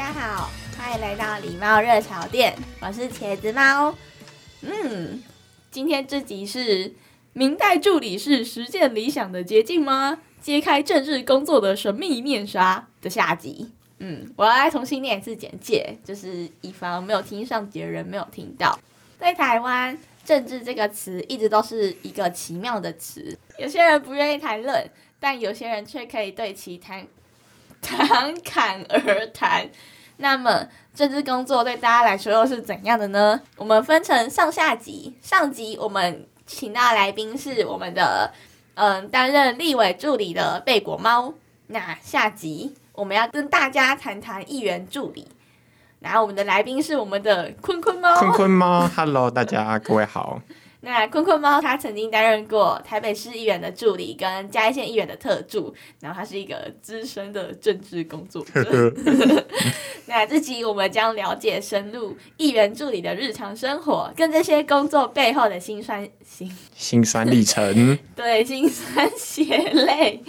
大家好，欢迎来到礼貌热潮店，我是茄子猫。嗯，今天这集是明代助理是实践理想的捷径吗？揭开政治工作的神秘面纱的下集。嗯，我要来重新念一次简介，就是以防没有听上集的人没有听到。在台湾，政治这个词一直都是一个奇妙的词，有些人不愿意谈论，但有些人却可以对其谈。侃侃而谈。那么，政治工作对大家来说又是怎样的呢？我们分成上下集。上集我们请到来宾是我们的，嗯，担任立委助理的贝果猫。那下集我们要跟大家谈谈议员助理。然后我们的来宾是我们的坤坤猫。坤坤猫，Hello，大家各位好。那坤坤猫他曾经担任过台北市议员的助理跟嘉义县议员的特助，然后他是一个资深的政治工作者。那这集我们将了解深入议员助理的日常生活，跟这些工作背后的辛酸辛辛酸历程。对，辛酸血泪。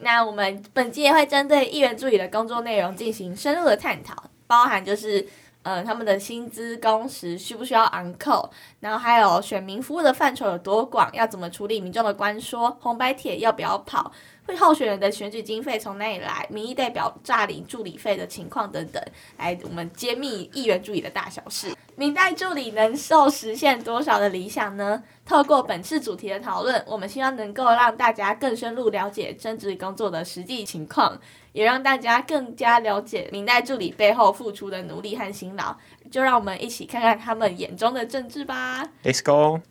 那我们本集也会针对议员助理的工作内容进行深入的探讨，包含就是。呃，他们的薪资、工时需不需要昂扣？然后还有选民服务的范畴有多广？要怎么处理民众的关说？红白帖要不要跑？会候选人的选举经费从哪里来？民意代表诈领助理费的情况等等，来我们揭秘议员助理的大小事。民代助理能够实现多少的理想呢？透过本次主题的讨论，我们希望能够让大家更深入了解政治工作的实际情况，也让大家更加了解明代助理背后付出的努力和辛劳。就让我们一起看看他们眼中的政治吧。Let's go。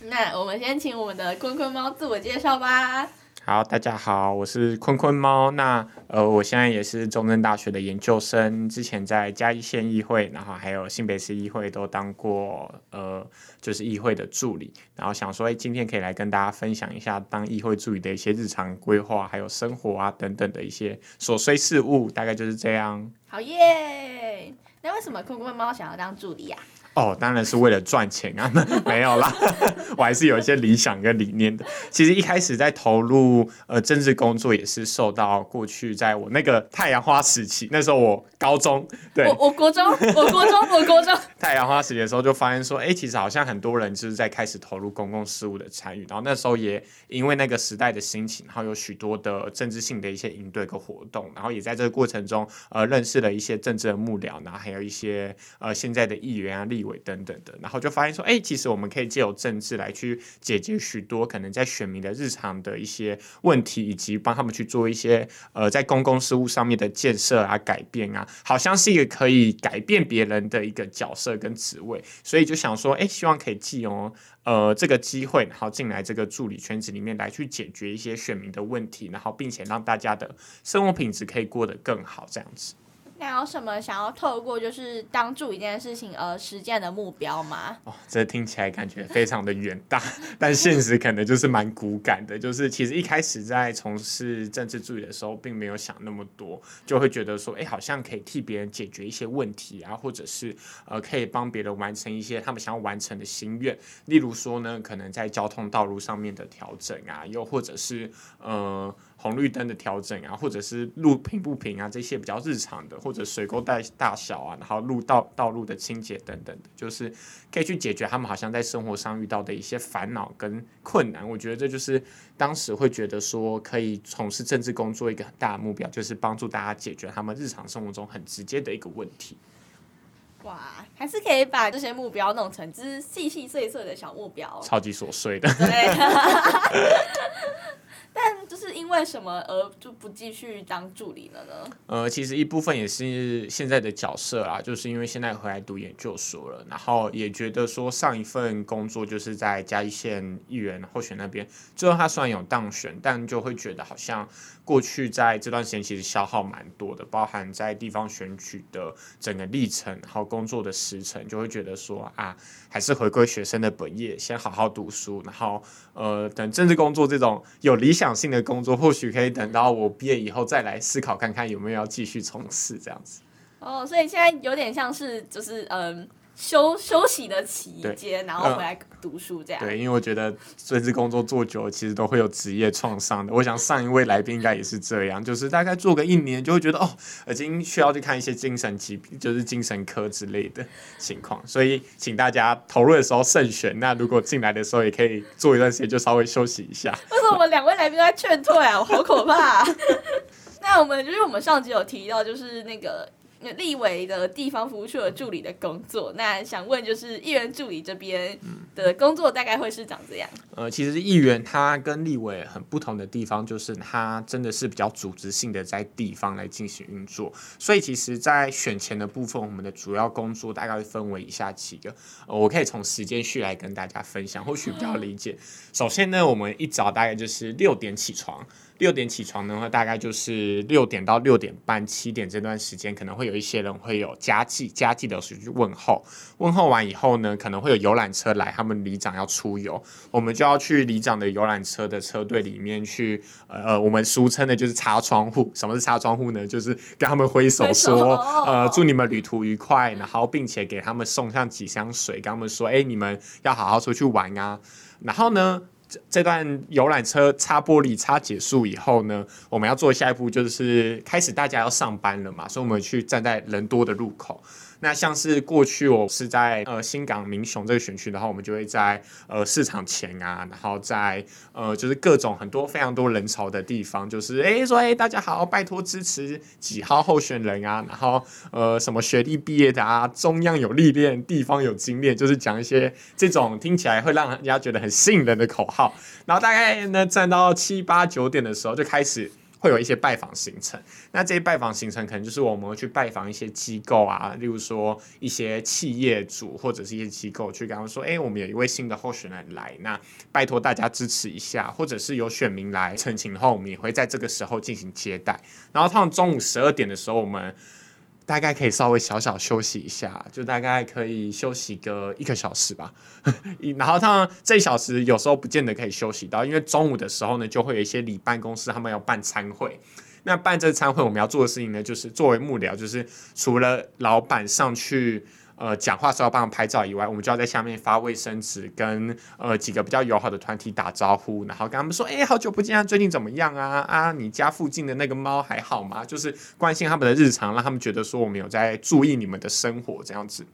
那我们先请我们的坤坤猫自我介绍吧。好，大家好，我是坤坤猫。那呃，我现在也是中正大学的研究生，之前在嘉义县议会，然后还有新北市议会都当过呃，就是议会的助理。然后想说，哎，今天可以来跟大家分享一下当议会助理的一些日常规划，还有生活啊等等的一些琐碎事物，大概就是这样。好耶！那为什么坤坤猫想要当助理呀、啊？哦，当然是为了赚钱啊！没有啦，我还是有一些理想跟理念的。其实一开始在投入呃政治工作，也是受到过去在我那个太阳花时期，那时候我高中，对，我我国中，我国中，我国中。太阳花时期的时候，就发现说，哎，其实好像很多人就是在开始投入公共事务的参与。然后那时候也因为那个时代的兴起，然后有许多的政治性的一些应对跟活动，然后也在这个过程中呃认识了一些政治的幕僚，然后还有一些呃现在的议员啊、立委等等的，然后就发现说，哎，其实我们可以借由政治来去解决许多可能在选民的日常的一些问题，以及帮他们去做一些呃在公共事务上面的建设啊、改变啊，好像是一个可以改变别人的一个角色跟职位，所以就想说，哎，希望可以借由呃这个机会，然后进来这个助理圈子里面来去解决一些选民的问题，然后并且让大家的生活品质可以过得更好，这样子。那有什么想要透过就是当助一件事情而实践的目标吗？哦，这听起来感觉非常的远大，但现实可能就是蛮骨感的。就是其实一开始在从事政治助理的时候，并没有想那么多，就会觉得说，哎，好像可以替别人解决一些问题啊，或者是呃，可以帮别人完成一些他们想要完成的心愿。例如说呢，可能在交通道路上面的调整啊，又或者是呃。红绿灯的调整啊，或者是路平不平啊，这些比较日常的，或者水沟带大小啊，然后路道道路的清洁等等的，就是可以去解决他们好像在生活上遇到的一些烦恼跟困难。我觉得这就是当时会觉得说可以从事政治工作一个很大的目标，就是帮助大家解决他们日常生活中很直接的一个问题。哇，还是可以把这些目标弄成只是细细碎碎的小目标，超级琐碎的。对。但就是因为什么而就不继续当助理了呢？呃，其实一部分也是现在的角色啦，就是因为现在回来读研究所了，然后也觉得说上一份工作就是在嘉义县议员候选那边，最后他虽然有当选，但就会觉得好像过去在这段时间其实消耗蛮多的，包含在地方选举的整个历程，然后工作的时程，就会觉得说啊，还是回归学生的本业，先好好读书，然后呃，等政治工作这种有理想性的工作，或许可以等到我毕业以后再来思考看看有没有要继续从事这样子。哦，所以现在有点像是就是嗯。休休息的期间，然后回来读书这样。对，对，因为我觉得这次工作做久了，其实都会有职业创伤的。我想上一位来宾应该也是这样，就是大概做个一年，就会觉得哦，已经需要去看一些精神疾病，就是精神科之类的情况。所以，请大家投入的时候慎选。那如果进来的时候也可以做一段时间，就稍微休息一下。为什么我们两位来宾都在劝退啊？我好可怕啊！那我们就是我们上集有提到，就是那个。立委的地方服务处的助理的工作，那想问就是议员助理这边的工作大概会是长这样？呃，其实议员他跟立委很不同的地方，就是他真的是比较组织性的在地方来进行运作，所以其实，在选前的部分，我们的主要工作大概会分为以下几个，呃，我可以从时间序来跟大家分享，或许比较理解。首先呢，我们一早大概就是六点起床。六点起床的话，大概就是六点到六点半、七点这段时间，可能会有一些人会有家祭，家祭的时候去问候。问候完以后呢，可能会有游览车来，他们里长要出游，我们就要去里长的游览车的车队里面去，呃，我们俗称的就是擦窗户。什么是擦窗户呢？就是跟他们挥手说，呃，祝你们旅途愉快，然后并且给他们送上几箱水，跟他们说，哎，你们要好好出去玩啊。然后呢，这段游览车擦玻璃擦结束以后呢，我们要做下一步，就是开始大家要上班了嘛，所以我们去站在人多的路口。那像是过去我是在呃新港民雄这个选区，然后我们就会在呃市场前啊，然后在呃就是各种很多非常多人潮的地方，就是哎说哎大家好，拜托支持几号候选人啊，然后呃什么学历毕业的啊，中央有历练，地方有经验，就是讲一些这种听起来会让人家觉得很吸引人的口号，然后大概呢站到七八九点的时候就开始。会有一些拜访行程，那这些拜访行程可能就是我们会去拜访一些机构啊，例如说一些企业主或者是一些机构，去跟他们说，哎，我们有一位新的候选人来，那拜托大家支持一下，或者是有选民来陈情后，我们也会在这个时候进行接待。然后他们中午十二点的时候，我们。大概可以稍微小小休息一下，就大概可以休息个一个小时吧。然后他这一小时有时候不见得可以休息到，因为中午的时候呢，就会有一些里办公室他们要办餐会。那办这餐会，我们要做的事情呢，就是作为幕僚，就是除了老板上去。呃，讲话时候帮他们拍照以外，我们就要在下面发卫生纸，跟呃几个比较友好的团体打招呼，然后跟他们说，哎，好久不见啊，最近怎么样啊？啊，你家附近的那个猫还好吗？就是关心他们的日常，让他们觉得说我们有在注意你们的生活这样子。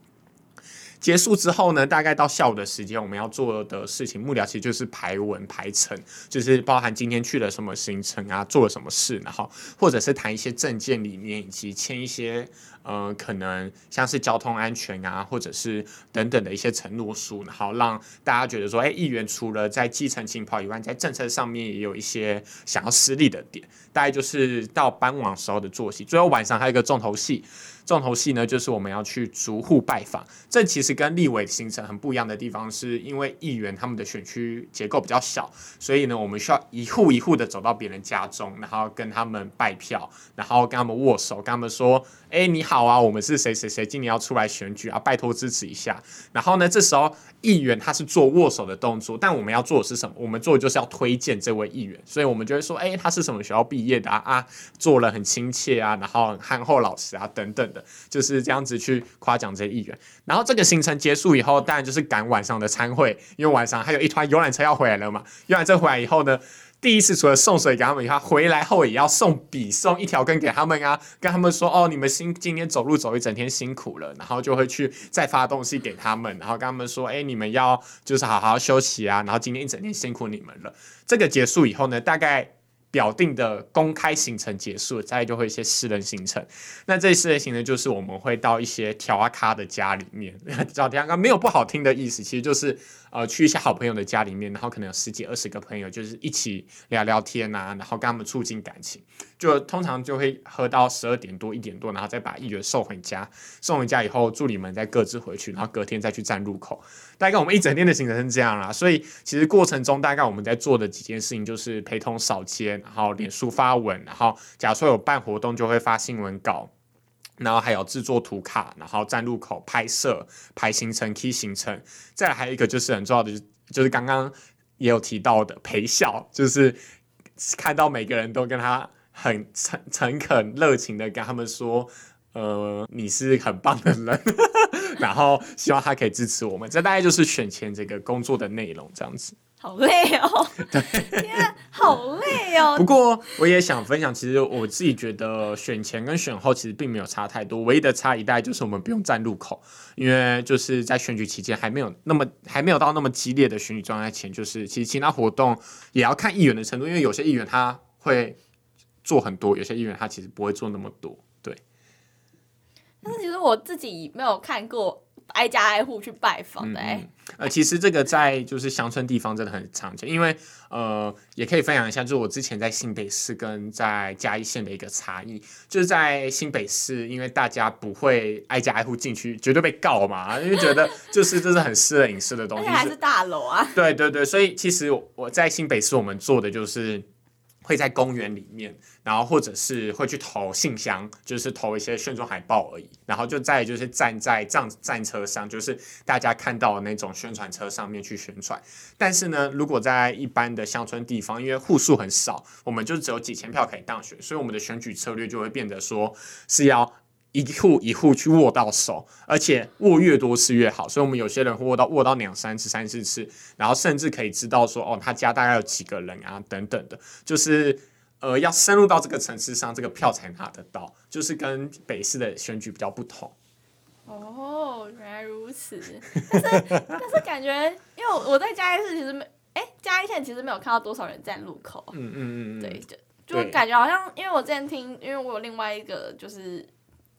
结束之后呢，大概到下午的时间，我们要做的事情，幕僚其实就是排文排程，就是包含今天去了什么行程啊，做了什么事，然后或者是谈一些政见理念，以及签一些嗯，可能像是交通安全啊，或者是等等的一些承诺书，然后让大家觉得说，哎，议员除了在基层情跑以外，在政策上面也有一些想要施力的点。大概就是到傍晚时候的作息，最后晚上还有一个重头戏。重头戏呢，就是我们要去逐户拜访。这其实跟立委行程很不一样的地方，是因为议员他们的选区结构比较小，所以呢，我们需要一户一户的走到别人家中，然后跟他们拜票，然后跟他们握手，跟他们说：“哎，你好啊，我们是谁谁谁，今年要出来选举啊，拜托支持一下。”然后呢，这时候议员他是做握手的动作，但我们要做的是什么？我们做的就是要推荐这位议员，所以我们就会说：“哎，他是什么学校毕业的啊？啊，做人很亲切啊，然后很憨厚老实啊，等等的。”就是这样子去夸奖这些议员，然后这个行程结束以后，当然就是赶晚上的餐会，因为晚上还有一团游览车要回来了嘛。游览车回来以后呢，第一次除了送水给他们以外，回来后也要送笔，送一条根给他们啊，跟他们说哦，你们辛今天走路走一整天辛苦了，然后就会去再发东西给他们，然后跟他们说，哎，你们要就是好好休息啊，然后今天一整天辛苦你们了。这个结束以后呢，大概。表定的公开行程结束，再就会一些私人行程。那这些私人行程就是我们会到一些调阿咖的家里面，找调阿咖没有不好听的意思，其实就是呃去一些好朋友的家里面，然后可能有十几二十个朋友，就是一起聊聊天啊，然后跟他们促进感情。就通常就会喝到十二点多一点多，然后再把议员送回家。送回家以后，助理们再各自回去，然后隔天再去站路口。大概我们一整天的行程是这样啦。所以其实过程中大概我们在做的几件事情就是陪同扫街。然后脸书发文，然后假如说有办活动，就会发新闻稿，然后还有制作图卡，然后站路口拍摄、排行程、key 行程。再来还有一个就是很重要的，就就是刚刚也有提到的陪笑，就是看到每个人都跟他很诚诚恳、热情的跟他们说，呃，你是很棒的人，然后希望他可以支持我们。这大概就是选前这个工作的内容，这样子。好累哦！对，天啊，好累哦。不过我也想分享，其实我自己觉得选前跟选后其实并没有差太多，唯一的差异大概就是我们不用站路口，因为就是在选举期间还没有那么还没有到那么激烈的选举状态前，就是其实其他活动也要看议员的程度，因为有些议员他会做很多，有些议员他其实不会做那么多。对。但是其实我自己没有看过。挨家挨户去拜访的哎、欸嗯，呃，其实这个在就是乡村地方真的很常见，因为呃，也可以分享一下，就是我之前在新北市跟在嘉义县的一个差异，就是在新北市，因为大家不会挨家挨户进去，绝对被告嘛，因为觉得就是这是很私人隐私的东西，还是大楼啊，对对对，所以其实我在新北市，我们做的就是。会在公园里面，然后或者是会去投信箱，就是投一些宣传海报而已。然后就再就是站在战战车上，就是大家看到的那种宣传车上面去宣传。但是呢，如果在一般的乡村地方，因为户数很少，我们就只有几千票可以当选，所以我们的选举策略就会变得说是要。一户一户去握到手，而且握越多次越好，所以我们有些人会握到握到两三次、三四次，然后甚至可以知道说，哦，他家大概有几个人啊，等等的，就是呃，要深入到这个层次上，这个票才拿得到，就是跟北市的选举比较不同。哦，原来如此，但是但是感觉，因为我在嘉义市其实没，哎，嘉义县其实没有看到多少人站路口。嗯嗯嗯，对，就就感觉好像，因为我之前听，因为我有另外一个就是。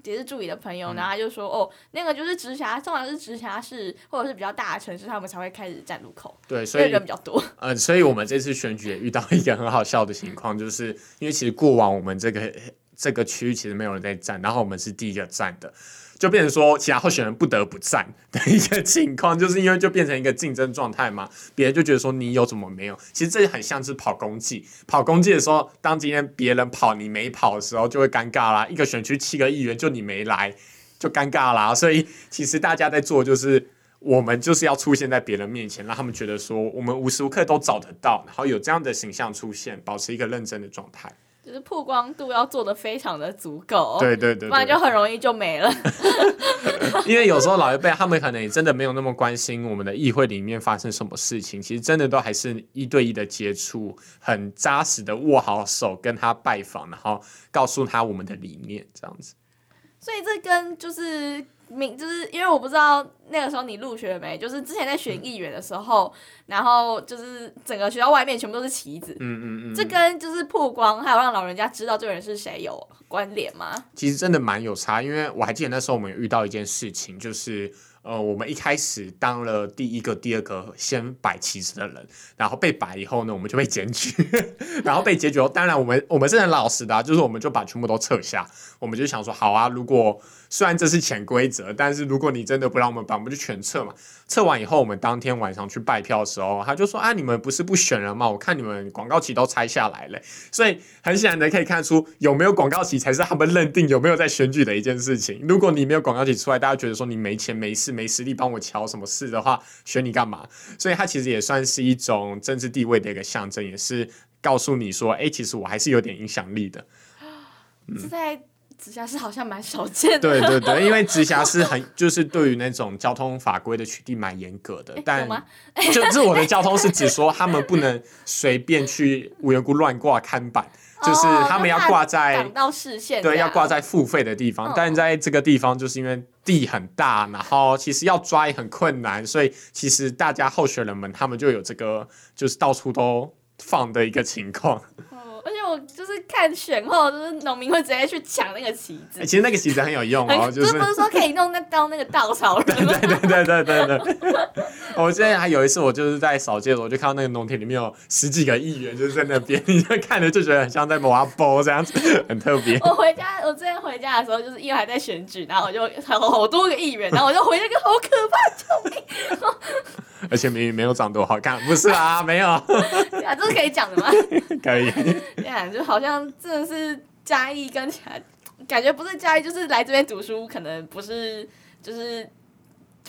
也是助理的朋友，然后他就说：“哦，那个就是直辖，通常是直辖市或者是比较大的城市，他们才会开始站路口。对，所以人比较多。嗯，所以我们这次选举也遇到一个很好笑的情况，就是因为其实过往我们这个这个区域其实没有人在站，然后我们是第一个站的。”就变成说，其他候选人不得不站的一个情况，就是因为就变成一个竞争状态嘛。别人就觉得说你有怎么没有？其实这很像是跑公祭，跑公祭的时候，当今天别人跑你没跑的时候，就会尴尬啦。一个选区七个议员，就你没来，就尴尬啦。所以其实大家在做，就是我们就是要出现在别人面前，让他们觉得说我们无时无刻都找得到，然后有这样的形象出现，保持一个认真的状态。就是曝光度要做的非常的足够，对对对，对，不然就很容易就没了。因为有时候老一辈他们可能也真的没有那么关心我们的议会里面发生什么事情，其实真的都还是一对一的接触，很扎实的握好手跟他拜访，然后告诉他我们的理念这样子。所以这跟就是。明就是因为我不知道那个时候你入学了没，就是之前在选议员的时候，嗯、然后就是整个学校外面全部都是旗子，嗯嗯嗯，这跟就是曝光还有让老人家知道这个人是谁有关联吗？其实真的蛮有差，因为我还记得那时候我们有遇到一件事情，就是。呃，我们一开始当了第一个、第二个先摆旗子的人，然后被摆以后呢，我们就被检举，然后被检举后，当然我们我们是很老实的啊，就是我们就把全部都撤下，我们就想说，好啊，如果虽然这是潜规则，但是如果你真的不让我们摆，我们就全撤嘛。撤完以后，我们当天晚上去拜票的时候，他就说啊，你们不是不选人吗？我看你们广告旗都拆下来了，所以很显然的可以看出，有没有广告旗才是他们认定有没有在选举的一件事情。如果你没有广告旗出来，大家觉得说你没钱没势。没实力帮我瞧什么事的话，选你干嘛？所以它其实也算是一种政治地位的一个象征，也是告诉你说，哎、其实我还是有点影响力的。这在直辖市好像蛮少见的。对对对，因为直辖市很 就是对于那种交通法规的取缔蛮严格的，欸、但 就是我的交通是指说他们不能随便去无缘故乱挂看板。就是他们要挂在挡到视线，对，要挂在付费的地方。但在这个地方，就是因为地很大，然后其实要抓也很困难，所以其实大家候选人们他们就有这个，就是到处都放的一个情况。而且我就是看选后，就是农民会直接去抢那个旗子。其实那个旗子很有用哦，就是不是说可以弄那当那个稻草人？对对对对对对。我之前还有一次，我就是在扫街的时候，我就看到那个农田里面有十几个议员，就是在那边，你就看着就觉得很像在挖包这样子，很特别。我回家，我之前回家的时候，就是因为还在选举，然后我就还有好多个议员，然后我就回那个好可怕，救命！而且明明没有长多好看，不是啊，没有。啊，这是可以讲的吗？可以。对啊，就好像真的是嘉义跟感觉不是嘉义，就是来这边读书，可能不是，就是。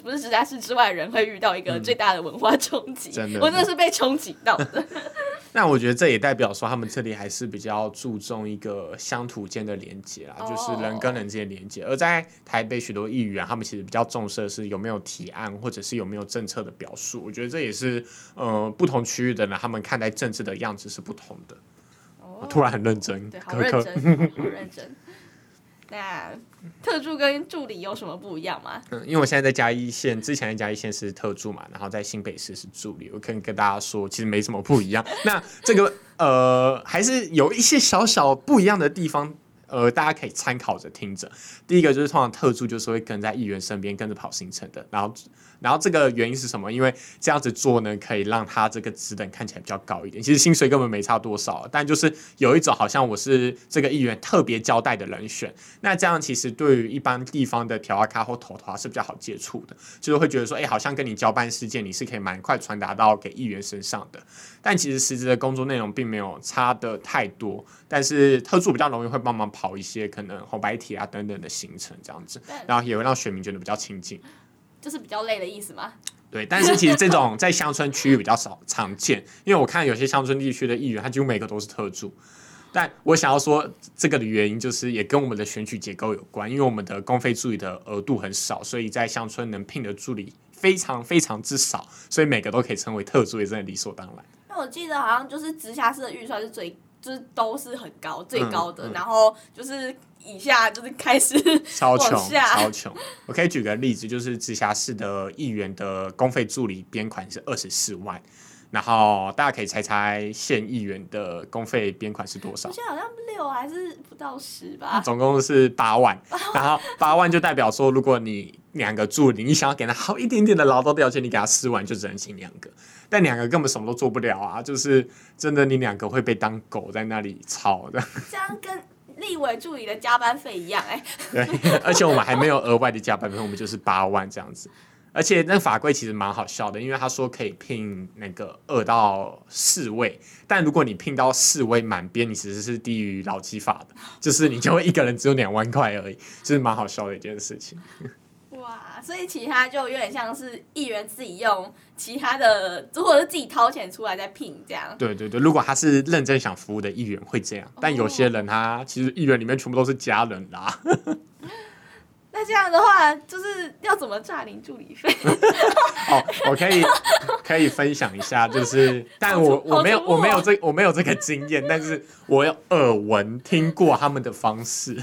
不是直辖市之外的人会遇到一个最大的文化冲击，嗯，真的，我真的是被冲击到的。那我觉得这也代表说，他们这里还是比较注重一个乡土间的连接啦，就是人跟人之间连接。而在台北许多议员，他们其实比较重视的是有没有提案，或者是有没有政策的表述。我觉得这也是呃不同区域的人，他们看待政治的样子是不同的。我突然很认真，对，好认真，好认真。那特助跟助理有什么不一样吗？嗯，因为我现在在嘉义县，之前在嘉义县是特助嘛，然后在新北市是助理。我可以跟大家说，其实没什么不一样。那这个呃，还是有一些小小不一样的地方，呃，大家可以参考着听着。第一个就是通常特助就是会跟在议员身边跟着跑行程的，然后。然后这个原因是什么？因为这样子做呢，可以让他这个职等看起来比较高一点。其实薪水根本没差多少，但就是有一种好像我是这个议员特别交代的人选。那这样其实对于一般地方的调咖或头头是比较好接触的，就是会觉得说，哎，好像跟你交办事件，你是可以蛮快传达到给议员身上的。但其实实质的工作内容并没有差的太多，但是特助比较容易会帮忙跑一些可能红白帖啊等等的行程这样子，然后也会让选民觉得比较亲近。就是比较累的意思吗？对，但是其实这种在乡村区域比较少常见，因为我看有些乡村地区的议员，他几乎每个都是特助。但我想要说这个的原因，就是也跟我们的选举结构有关，因为我们的公费助理的额度很少，所以在乡村能聘的助理非常非常之少，所以每个都可以称为特助，也真的理所当然。那我记得好像就是直辖市的预算是最，就是都是很高最高的，嗯嗯、然后就是。以下就是开始 超穷，超穷。我可以举个例子，就是直辖市的议员的公费助理编款是二十四万，然后大家可以猜猜县议员的公费编款是多少？现在好像六还是不到十吧？总共是八万，然后八万就代表说，如果你两个助理，你想要给他好一点点的劳动条件，你给他四万就只能请两个，但两个根本什么都做不了啊！就是真的，你两个会被当狗在那里吵的。这样跟。立委助理的加班费一样哎，对，而且我们还没有额外的加班费，我们就是八万这样子。而且那个法规其实蛮好笑的，因为他说可以聘那个二到四位，但如果你聘到四位满编，你其实是低于劳基法的，就是你就会一个人只有两万块而已，就是蛮好笑的一件事情。哇，所以其他就有点像是议员自己用其他的，或者是自己掏钱出来再聘这样。对对对，如果他是认真想服务的议员会这样，但有些人他其实议员里面全部都是家人啦。那这样的话，就是要怎么诈领助理费？哦，我可以可以分享一下，就是，但我我没有我没有这我没有这个经验，但是我有耳闻听过他们的方式。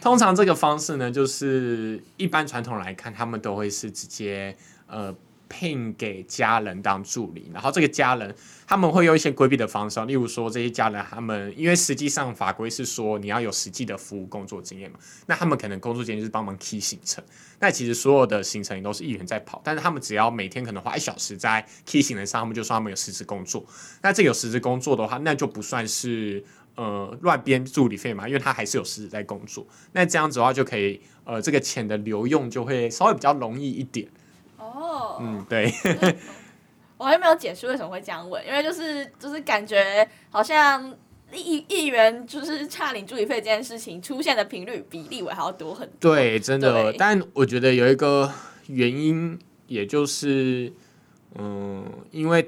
通常这个方式呢，就是一般传统来看，他们都会是直接呃聘给家人当助理，然后这个家人他们会用一些规避的方式，例如说这些家人他们因为实际上法规是说你要有实际的服务工作经验嘛，那他们可能工作经验就是帮忙 key 行程，那其实所有的行程都是议员在跑，但是他们只要每天可能花一小时在 key 行程上，他们就说他们有实质工作，那这个有实质工作的话，那就不算是。呃，乱编助理费嘛，因为他还是有实质在工作，那这样子的话就可以，呃，这个钱的流用就会稍微比较容易一点。哦，嗯，对。我还没有解释为什么会这样问，因为就是就是感觉好像议议员就是差领助理费这件事情出现的频率比立委还要多很多。对，真的。但我觉得有一个原因，也就是，嗯，因为。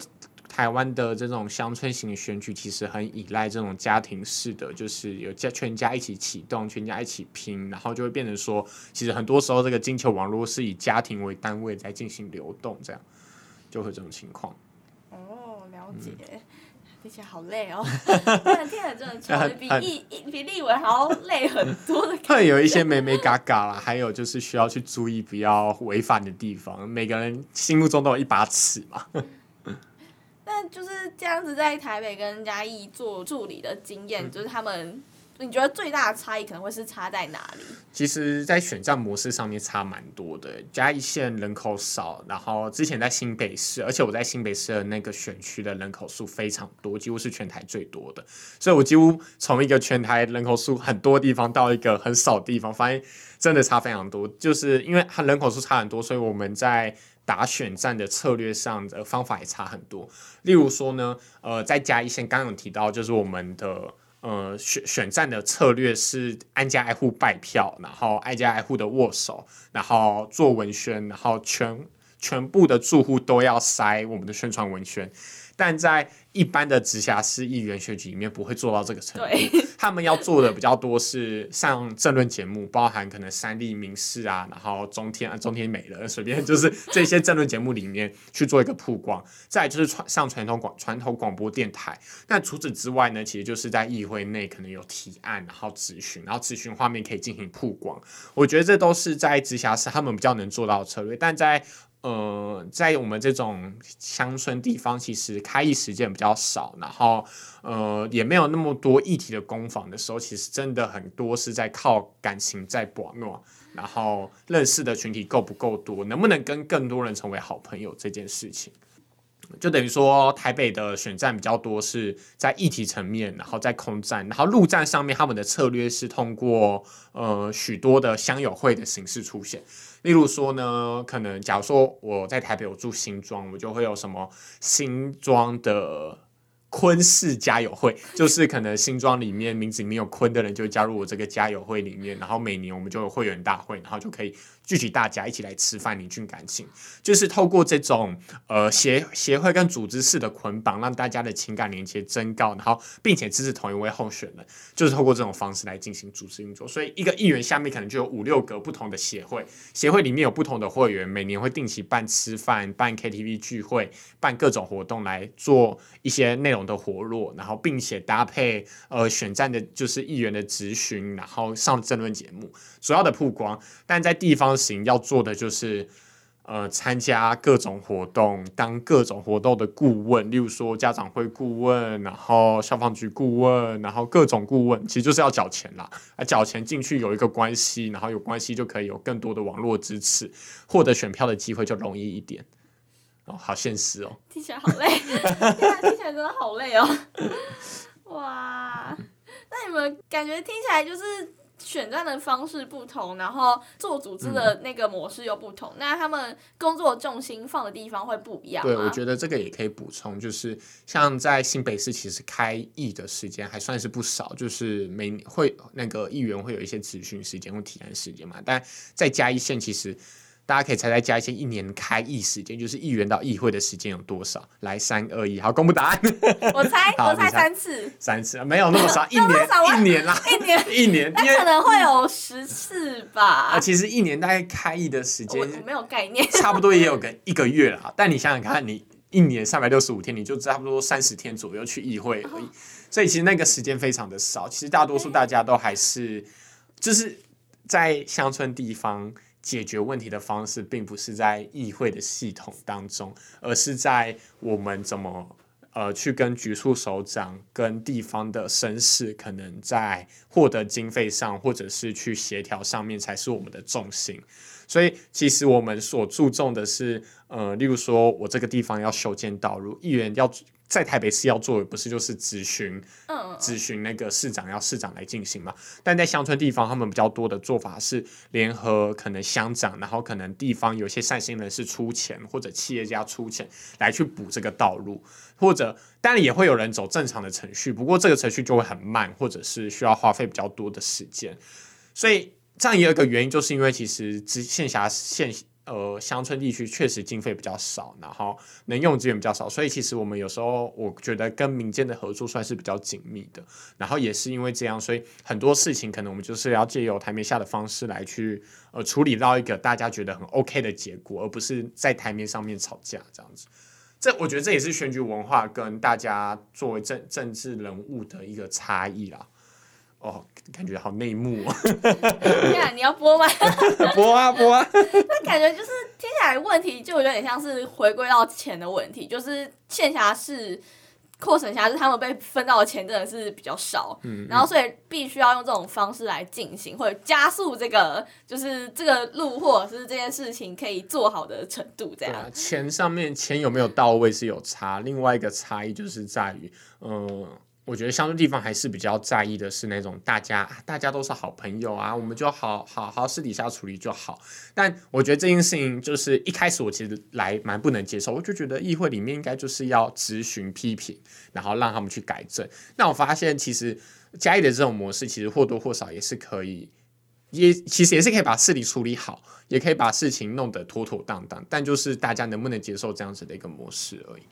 台湾的这种乡村型的选举，其实很依赖这种家庭式的，就是有家全家一起启动，全家一起拼，然后就会变成说，其实很多时候这个金球网络是以家庭为单位在进行流动，这样就会这种情况。哦，了解，听起来好累哦，听着真的超比立比立委还要累很多的。会有一些眉眉角角啦，还有就是需要去注意不要违反的地方，每个人心目中都有一把尺嘛。那就是这样子，在台北跟嘉义做助理的经验，嗯、就是他们。你觉得最大的差异可能会是差在哪里？其实，在选战模式上面差蛮多的。嘉义县人口少，然后之前在新北市，而且我在新北市的那个选区的人口数非常多，几乎是全台最多的。所以我几乎从一个全台人口数很多地方到一个很少的地方，发现真的差非常多。就是因为它人口数差很多，所以我们在打选战的策略上的方法也差很多。例如说呢，呃，在嘉义县刚刚有提到，就是我们的。呃，选选战的策略是挨家挨户拜票，然后挨家挨户的握手，然后做文宣，然后全全部的住户都要塞我们的宣传文宣，但在一般的直辖市议员选举里面不会做到这个程度，他们要做的比较多是上政论节目，包含可能三立民视啊，然后中天啊，中天美了，随便就是这些政论节目里面去做一个曝光，再就是传上传统广传统广播电台。那除此之外呢，其实就是在议会内可能有提案，然后咨询，然后咨询画面可以进行曝光。我觉得这都是在直辖市他们比较能做到的策略，但在呃，在我们这种乡村地方，其实开议时间比较少，然后呃，也没有那么多议题的攻防的时候，其实真的很多是在靠感情在把诺，然后认识的群体够不够多，能不能跟更多人成为好朋友这件事情，就等于说台北的选战比较多是在议题层面，然后在空战，然后陆战上面他们的策略是通过呃许多的乡友会的形式出现。例如说呢，可能假如说我在台北，我住新庄，我就会有什么新庄的昆氏家友会，就是可能新庄里面名字里面有昆的人就加入我这个家友会里面，然后每年我们就有会员大会，然后就可以。聚集大家一起来吃饭，凝聚感情，就是透过这种呃协协会跟组织式的捆绑，让大家的情感连接增高，然后并且支持同一位候选人，就是透过这种方式来进行组织运作。所以一个议员下面可能就有五六个不同的协会，协会里面有不同的会员，每年会定期办吃饭、办 KTV 聚会、办各种活动来做一些内容的活络，然后并且搭配呃选战的，就是议员的咨询，然后上政论节目，主要的曝光，但在地方。行要做的就是，呃，参加各种活动，当各种活动的顾问，例如说家长会顾问，然后消防局顾问，然后各种顾问，其实就是要缴钱啦。啊，缴钱进去有一个关系，然后有关系就可以有更多的网络支持，获得选票的机会就容易一点。哦，好现实哦，听起来好累，听起来真的好累哦。哇，那你们感觉听起来就是。选战的方式不同，然后做组织的那个模式又不同，嗯、那他们工作重心放的地方会不一样。对，我觉得这个也可以补充，就是像在新北市，其实开议的时间还算是不少，就是每会那个议员会有一些咨询时间或提案时间嘛，但在嘉义县其实。大家可以猜猜加一些一年开议时间，就是议员到议会的时间有多少？来，三二一，好，公布答案。我猜，我猜三次，三次没有那么少，一年一年啦，一年一年，那可能会有十次吧。啊，其实一年大概开议的时间，我没有概念，差不多也有个一个月啦。但你想想看，你一年三百六十五天，你就差不多三十天左右去议会而已，所以其实那个时间非常的少。其实大多数大家都还是就是在乡村地方。解决问题的方式，并不是在议会的系统当中，而是在我们怎么呃去跟局处首长、跟地方的绅士，可能在获得经费上，或者是去协调上面，才是我们的重心。所以，其实我们所注重的是，呃，例如说我这个地方要修建道路，议员要。在台北市要做的不是就是咨询，咨询那个市长要市长来进行嘛？但在乡村地方，他们比较多的做法是联合可能乡长，然后可能地方有些善心人士出钱，或者企业家出钱来去补这个道路，或者当然也会有人走正常的程序，不过这个程序就会很慢，或者是需要花费比较多的时间。所以这样也有一个原因，就是因为其实直线辖县。呃，乡村地区确实经费比较少，然后能用资源比较少，所以其实我们有时候我觉得跟民间的合作算是比较紧密的。然后也是因为这样，所以很多事情可能我们就是要借由台面下的方式来去呃处理到一个大家觉得很 OK 的结果，而不是在台面上面吵架这样子。这我觉得这也是选举文化跟大家作为政政治人物的一个差异啦。哦，感觉好内幕啊！你要播吗？播啊播啊！那感觉就是听起下来问题就有点像是回归到钱的问题，就是县辖市。扩省辖是他们被分到的钱真的是比较少，嗯，然后所以必须要用这种方式来进行，或者加速这个就是这个路或者是这件事情可以做好的程度，这样。啊，钱上面钱有没有到位是有差，另外一个差异就是在于，嗯。我觉得相对地方还是比较在意的是那种大家大家都是好朋友啊，我们就好好好私底下处理就好。但我觉得这件事情就是一开始我其实来蛮不能接受，我就觉得议会里面应该就是要质询批评，然后让他们去改正。那我发现其实嘉义的这种模式其实或多或少也是可以，也其实也是可以把事理处理好，也可以把事情弄得妥妥当当。但就是大家能不能接受这样子的一个模式而已。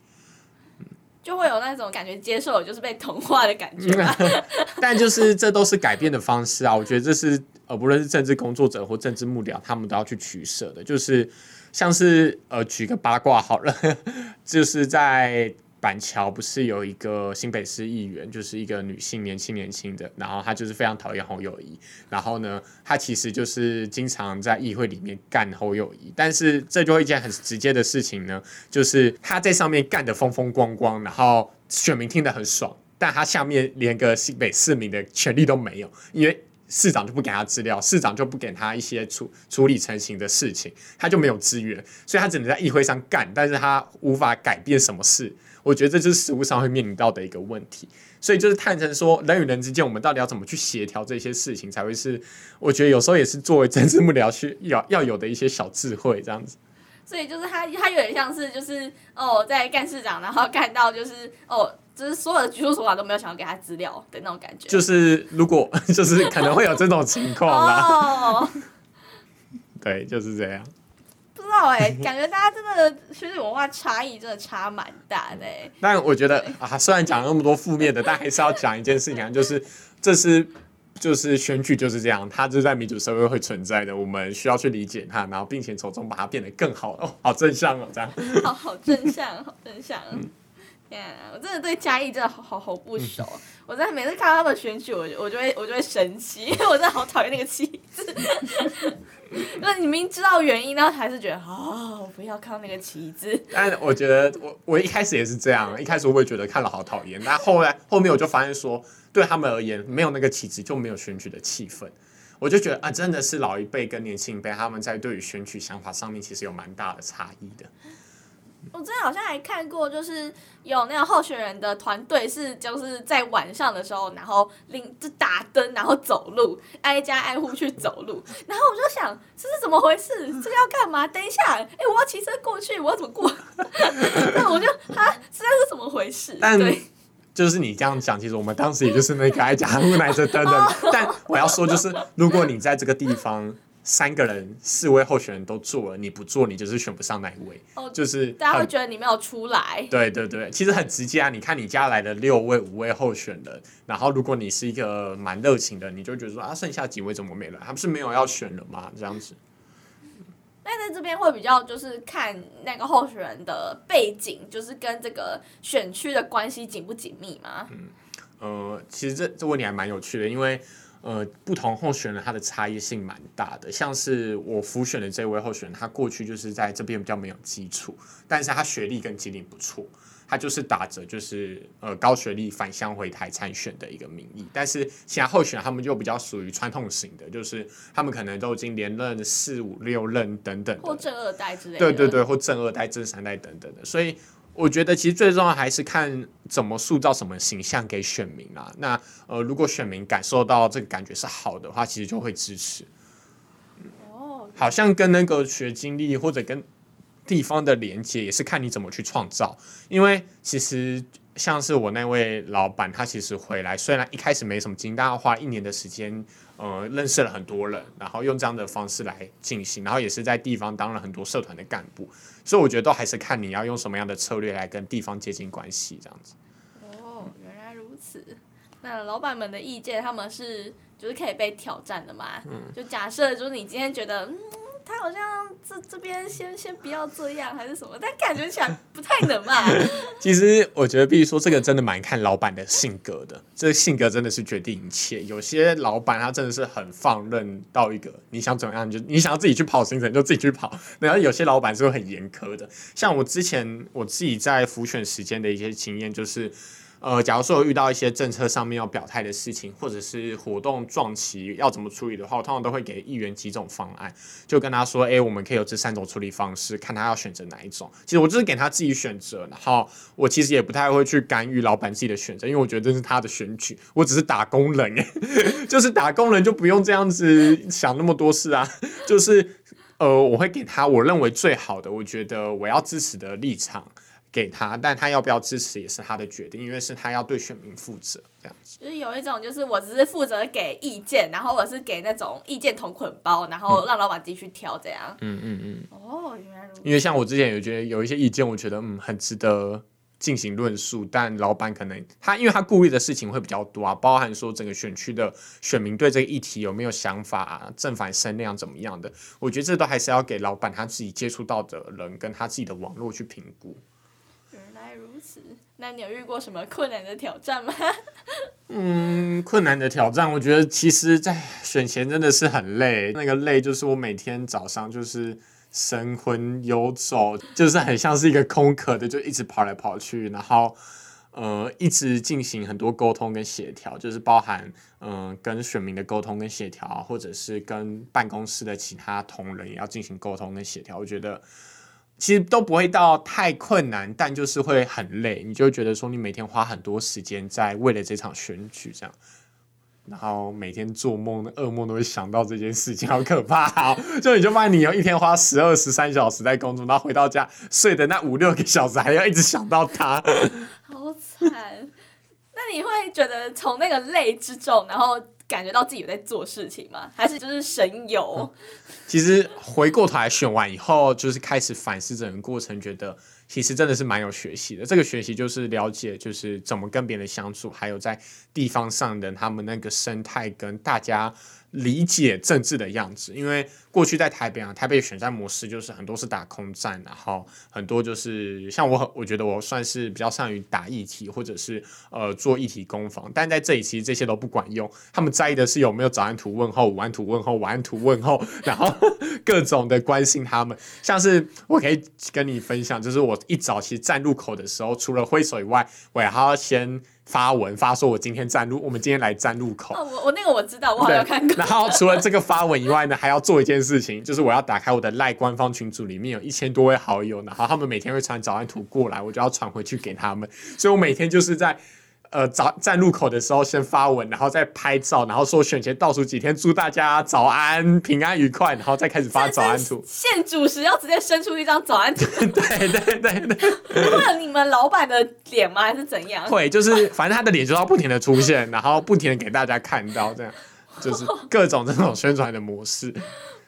就会有那种感觉，接受就是被同化的感觉。但就是这都是改变的方式啊！我觉得这是呃，不论是政治工作者或政治幕僚，他们都要去取舍的。就是像是呃，举个八卦好了，就是在。板桥不是有一个新北市议员，就是一个女性，年轻年轻的，然后她就是非常讨厌侯友宜，然后呢，她其实就是经常在议会里面干侯友宜，但是这就一件很直接的事情呢，就是她在上面干得风风光光，然后选民听得很爽，但她下面连个新北市民的权利都没有，因为市长就不给她资料，市长就不给她一些处处理成型的事情，她就没有资源，所以她只能在议会上干，但是她无法改变什么事。我觉得这就是实务上会面临到的一个问题，所以就是探成说人与人之间，我们到底要怎么去协调这些事情，才会是我觉得有时候也是作为政治幕僚去要要有的一些小智慧这样子。所以就是他他有点像是就是哦，在干市长，然后干到就是哦，就是所有的局处首长都没有想要给他资料的那种感觉。就是如果 就是可能会有这种情况啦。哦，对，就是这样。哎，感觉大家真的选举文化差异真的差蛮大的哎。但我觉得啊，虽然讲了那么多负面的，但还是要讲一件事情，就是 这是就是选举就是这样，它就是在民主社会会存在的，我们需要去理解它，然后并且从中把它变得更好哦，好正向哦，这样。好好正向，好 正向。天啊，我真的对嘉义真的好好好不熟。嗯、我在每次看到他们选举，我我就会我就会生气，因为我真的好讨厌那个旗子。那你明知道原因，然后还是觉得啊、我，不要看到那个旗帜。但我觉得我我一开始也是这样，一开始我也觉得看了好讨厌，但后来后面我就发现说，对他们而言，没有那个旗帜就没有选举的气氛。我就觉得啊，真的是老一辈跟年轻一辈他们在对于选举想法上面其实有蛮大的差异的。我之前好像还看过，就是有那个候选人的团队是就是在晚上的时候，然后领就打灯，然后走路，挨家挨户去走路。然后我就想，这是怎么回事？这个要干嘛？等一下，哎，我要骑车过去，我要怎么过？那我就啊，这是怎么回事？但对就是你这样讲，其实我们当时也就是那个挨家挨户拿着灯的。但我要说，就是如果你在这个地方。三个人，四位候选人都做了，你不做，你就是选不上那一位。哦，就是大家会觉得你没有出来。对对对，其实很直接啊。你看你加来的六位、五位候选人，然后如果你是一个蛮热情的，你就觉得说啊，剩下几位怎么没了？他不是没有要选了吗？这样子。那在这边会比较就是看那个候选人的背景，就是跟这个选区的关系紧不紧密吗？嗯，呃，其实这这问题还蛮有趣的，因为。呃，不同候选人他的差异性蛮大的，像是我辅选的这位候选人，他过去就是在这边比较没有基础，但是他学历跟经历不错，他就是打着就是呃高学历返乡回台参选的一个名义，但是其他候选他们就比较属于传统型的，就是他们可能都已经连任四五六任等等，或正二代之类的，对对对，或正二代、正三代等等的，所以。我觉得其实最重要还是看怎么塑造什么形象给选民啊。那呃，如果选民感受到这个感觉是好的话，其实就会支持。哦，好像跟那个学经历或者跟地方的连接也是看你怎么去创造。因为其实像是我那位老板，他其实回来虽然一开始没什么经验，但要花一年的时间。呃，认识了很多人，然后用这样的方式来进行，然后也是在地方当了很多社团的干部，所以我觉得都还是看你要用什么样的策略来跟地方接近关系，这样子。哦，原来如此。那老板们的意见，他们是就是可以被挑战的嘛？嗯。就假设就是你今天觉得，嗯，他好像这这边先先不要这样，还是什么？但感觉起来不太能吧。其实我觉得，必须说这个真的蛮看老板的性格的，这个性格真的是决定一切。有些老板他真的是很放任到一个，你想怎么样就你想要自己去跑行程就自己去跑。然后有些老板是会很严苛的，像我之前我自己在辅选时间的一些经验就是。呃，假如说有遇到一些政策上面要表态的事情，或者是活动撞期要怎么处理的话，我通常都会给议员几种方案，就跟他说，哎、我们可以有这三种处理方式，看他要选择哪一种。其实我就是给他自己选择，然后我其实也不太会去干预老板自己的选择，因为我觉得这是他的选举，我只是打工人，哎，就是打工人就不用这样子想那么多事啊，就是呃，我会给他我认为最好的，我觉得我要支持的立场。给他，但他要不要支持也是他的决定，因为是他要对选民负责，这样子。就是有一种，就是我只是负责给意见，然后我是给那种意见同捆包，然后让老板自己去挑，这样。嗯嗯嗯。哦，原来如此。因为像我之前有觉得有一些意见，我觉得嗯很值得进行论述，但老板可能他因为他顾虑的事情会比较多啊，包含说整个选区的选民对这个议题有没有想法啊，正反声量怎么样的，我觉得这都还是要给老板他自己接触到的人跟他自己的网络去评估。如此，那你有遇过什么困难的挑战吗？嗯，困难的挑战，我觉得其实，在选前真的是很累。那个累就是我每天早上就是神魂游走，就是很像是一个空壳的，就一直跑来跑去，然后呃，一直进行很多沟通跟协调，就是包含嗯、跟选民的沟通跟协调，或者是跟办公室的其他同仁也要进行沟通跟协调。我觉得。其实都不会到太困难，但就是会很累，你就觉得说你每天花很多时间在为了这场选举这样，然后每天做梦噩梦都会想到这件事情，好可怕哦！就你就发现你有一天花十二十三小时在工作，然后回到家睡的那五六个小时还要一直想到他，好惨。那你会觉得从那个累之中，然后感觉到自己有在做事情吗？还是就是神游？其实回过头来选完以后，就是开始反思整个过程，觉得其实真的是蛮有学习的。这个学习就是了解，就是怎么跟别人相处，还有在地方上的他们那个生态跟大家。理解政治的样子，因为过去在台北啊，台北选战模式就是很多是打空战，然后很多就是像我，我觉得我算是比较善于打议题，或者是呃做议题攻防，但在这里其实这些都不管用，他们在意的是有没有早安图问候、午安图问候、晚安图问候，然后 各种的关心他们。像是我可以跟你分享，就是我一早其实站路口的时候，除了挥手以外，我还要先。发文发说，我今天站路，我们今天来站路口。哦，我我那个我知道，我好像看过。然后除了这个发文以外呢，还要做一件事情，就是我要打开我的赖官方群组，里面有一千多位好友，然后他们每天会传早安图过来，我就要传回去给他们。所以我每天就是在。呃，早站路口的时候先发文，然后再拍照，然后说选前倒数几天，祝大家早安、平安、愉快，然后再开始发早安图。现主时要直接伸出一张早安图。对对对对。会有 你们老板的脸吗？还是怎样？会，就是反正他的脸就要不停的出现，然后不停的给大家看到，这样就是各种这种宣传的模式。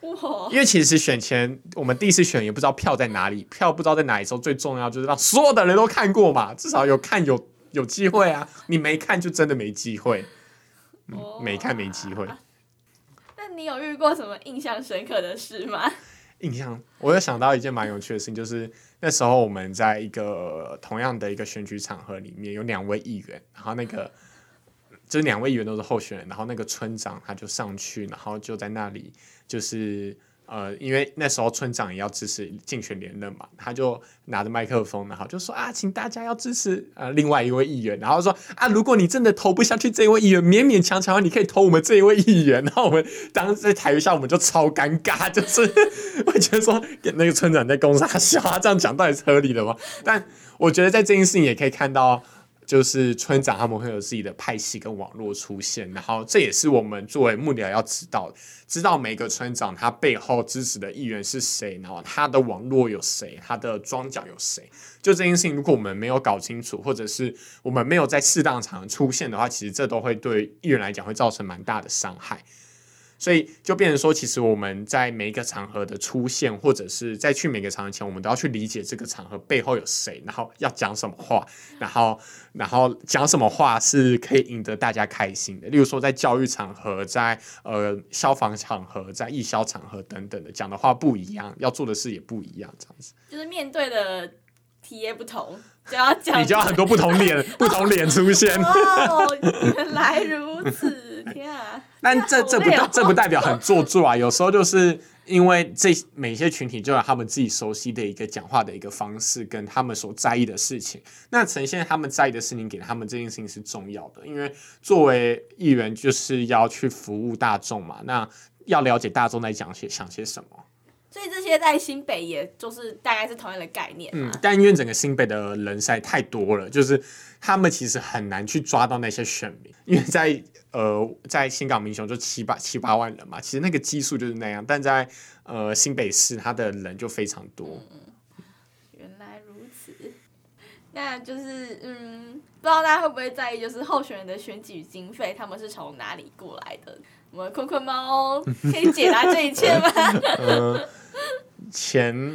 哇！因为其实选前我们第一次选也不知道票在哪里，票不知道在哪里时候，最重要就是让所有的人都看过嘛，至少有看有。有机会啊！你没看就真的没机会，嗯，没看没机会。那你有遇过什么印象深刻的事吗？印象，我有想到一件蛮有趣的事情，就是那时候我们在一个同样的一个选举场合里面，有两位议员，然后那个就是两位议员都是候选人，然后那个村长他就上去，然后就在那里就是。呃，因为那时候村长也要支持竞选连任嘛，他就拿着麦克风，然后就说啊，请大家要支持呃另外一位议员，然后说啊，如果你真的投不下去这位议员，勉勉强强你可以投我们这一位议员。然后我们当时在台下我们就超尴尬，就是我觉得说那个村长在公杀小，他这样讲到底是合理的吗？但我觉得在这件事情也可以看到。就是村长他们会有自己的派系跟网络出现，然后这也是我们作为幕僚要知道，知道每个村长他背后支持的议员是谁，然后他的网络有谁，他的庄脚有谁。就这件事情，如果我们没有搞清楚，或者是我们没有在适当场合出现的话，其实这都会对议员来讲会造成蛮大的伤害。所以就变成说，其实我们在每一个场合的出现，或者是在去每个场合前，我们都要去理解这个场合背后有谁，然后要讲什么话，然后然后讲什么话是可以赢得大家开心的。例如说，在教育场合，在呃消防场合，在义消场合等等的，讲的话不一样，要做的事也不一样，这样子。就是面对的体验不同，就要讲，你就要很多不同脸，不同脸出现。哦，原来如此，天啊！但这这不这不代表很做作啊，有时候就是因为这每些群体就有他们自己熟悉的一个讲话的一个方式，跟他们所在意的事情，那呈现他们在意的事情给他们这件事情是重要的，因为作为议员就是要去服务大众嘛，那要了解大众在讲些想些什么。所以这些在新北，也就是大概是同样的概念。嗯，但因为整个新北的人实在太多了，就是他们其实很难去抓到那些选民，因为在呃在新港民雄就七八七八万人嘛，其实那个基数就是那样，但在呃新北市，他的人就非常多。嗯，原来如此，那就是嗯，不知道大家会不会在意，就是候选人的选举经费，他们是从哪里过来的？我们坤坤猫可以解答这一切吗？呃钱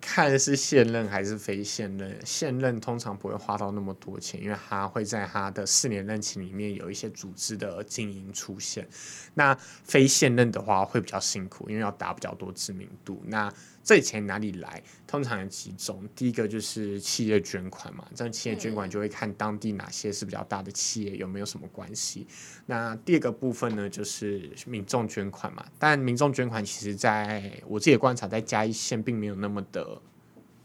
看是现任还是非现任，现任通常不会花到那么多钱，因为他会在他的四年任期里面有一些组织的经营出现。那非现任的话会比较辛苦，因为要打比较多知名度。那这钱哪里来？通常有几种，第一个就是企业捐款嘛，这样企业捐款就会看当地哪些是比较大的企业，有没有什么关系。那第二个部分呢，就是民众捐款嘛，但民众捐款其实在我自己的观察，在嘉义县并没有那么的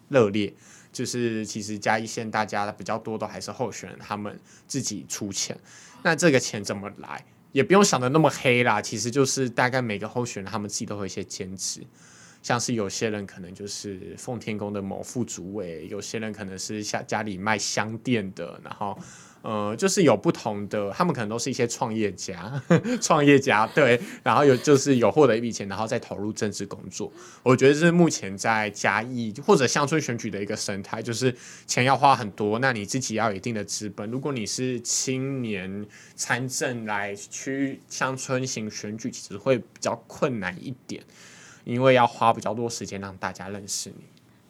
热烈，就是其实嘉义县大家比较多的还是候选人他们自己出钱。那这个钱怎么来？也不用想的那么黑啦，其实就是大概每个候选人他们自己都会有一些兼职。像是有些人可能就是奉天宫的某副主委，有些人可能是家家里卖香店的，然后呃，就是有不同的，他们可能都是一些创业家，创业家对，然后有就是有获得一笔钱，然后再投入政治工作。我觉得是目前在嘉义或者乡村选举的一个生态，就是钱要花很多，那你自己要有一定的资本。如果你是青年参政来去乡村型选举，其实会比较困难一点。因为要花比较多时间让大家认识你，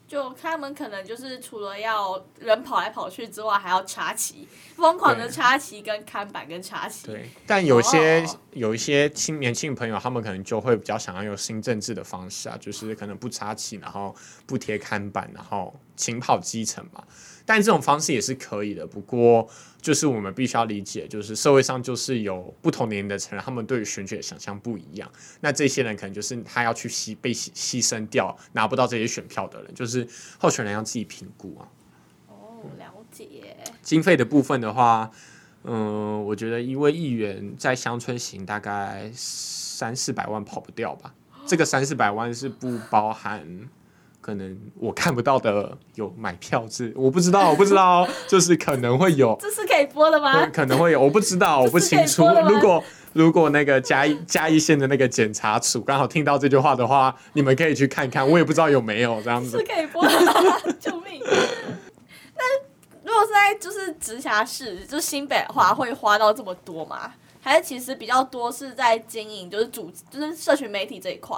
就他们可能就是除了要人跑来跑去之外，还要插旗，疯狂的插旗跟看板跟插旗。对，但有些、哦、有一些青年轻朋友，他们可能就会比较想要用新政治的方式啊，就是可能不插旗，然后不贴看板，然后勤跑基层嘛。但这种方式也是可以的，不过就是我们必须要理解，就是社会上就是有不同年龄的成人，他们对于选举的想象不一样。那这些人可能就是他要去牺被牺牺牲掉，拿不到这些选票的人，就是候选人要自己评估啊。哦，了解。经费的部分的话，嗯，我觉得一位议员在乡村型大概三四百万跑不掉吧。这个三四百万是不包含。可能我看不到的有买票是我不知道，我不知道，就是可能会有，这是可以播的吗？可能会有，我不知道，我不清楚。如果如果那个嘉义嘉义县的那个检察署刚好听到这句话的话，你们可以去看看，我也不知道有没有这样子。是可以播的吗？救命！那如果是在就是直辖市，就是新北的话，会花到这么多吗？还是其实比较多是在经营，就是主就是社群媒体这一块？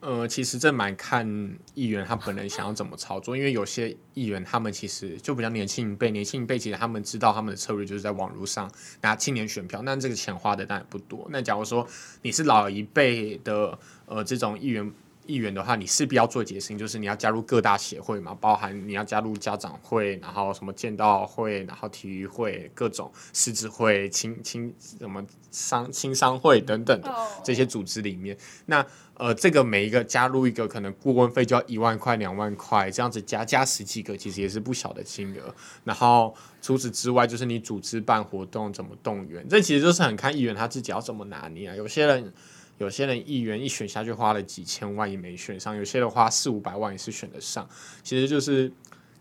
呃，其实这蛮看议员他本人想要怎么操作，因为有些议员他们其实就比较年轻一辈，年轻一辈其实他们知道他们的策略就是在网络上拿青年选票，那这个钱花的当然不多。那假如说你是老一辈的呃这种议员。议员的话，你势必要做决心，就是你要加入各大协会嘛，包含你要加入家长会，然后什么剑道会，然后体育会，各种狮子会、青青什么商青商会等等的这些组织里面，那呃，这个每一个加入一个可能顾问费就要一万块、两万块这样子加加十几个，其实也是不小的金额。然后除此之外，就是你组织办活动怎么动员，这其实就是很看议员他自己要怎么拿捏啊。有些人。有些人议员一选下去花了几千万也没选上，有些人花四五百万也是选得上，其实就是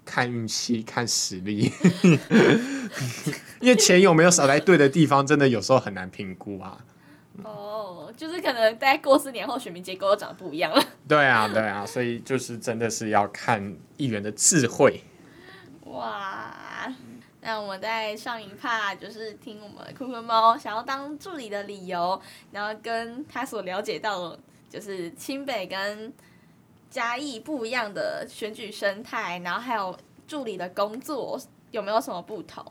看运气、看实力，因为钱有没有少在对的地方，真的有时候很难评估啊。哦，就是可能大概过四年后选民结构都长得不一样了。对啊，对啊，所以就是真的是要看议员的智慧。哇。那我们在上一趴就是听我们酷酷猫想要当助理的理由，然后跟他所了解到的就是清北跟嘉义不一样的选举生态，然后还有助理的工作有没有什么不同？